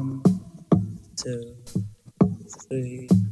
Um, One, two, three.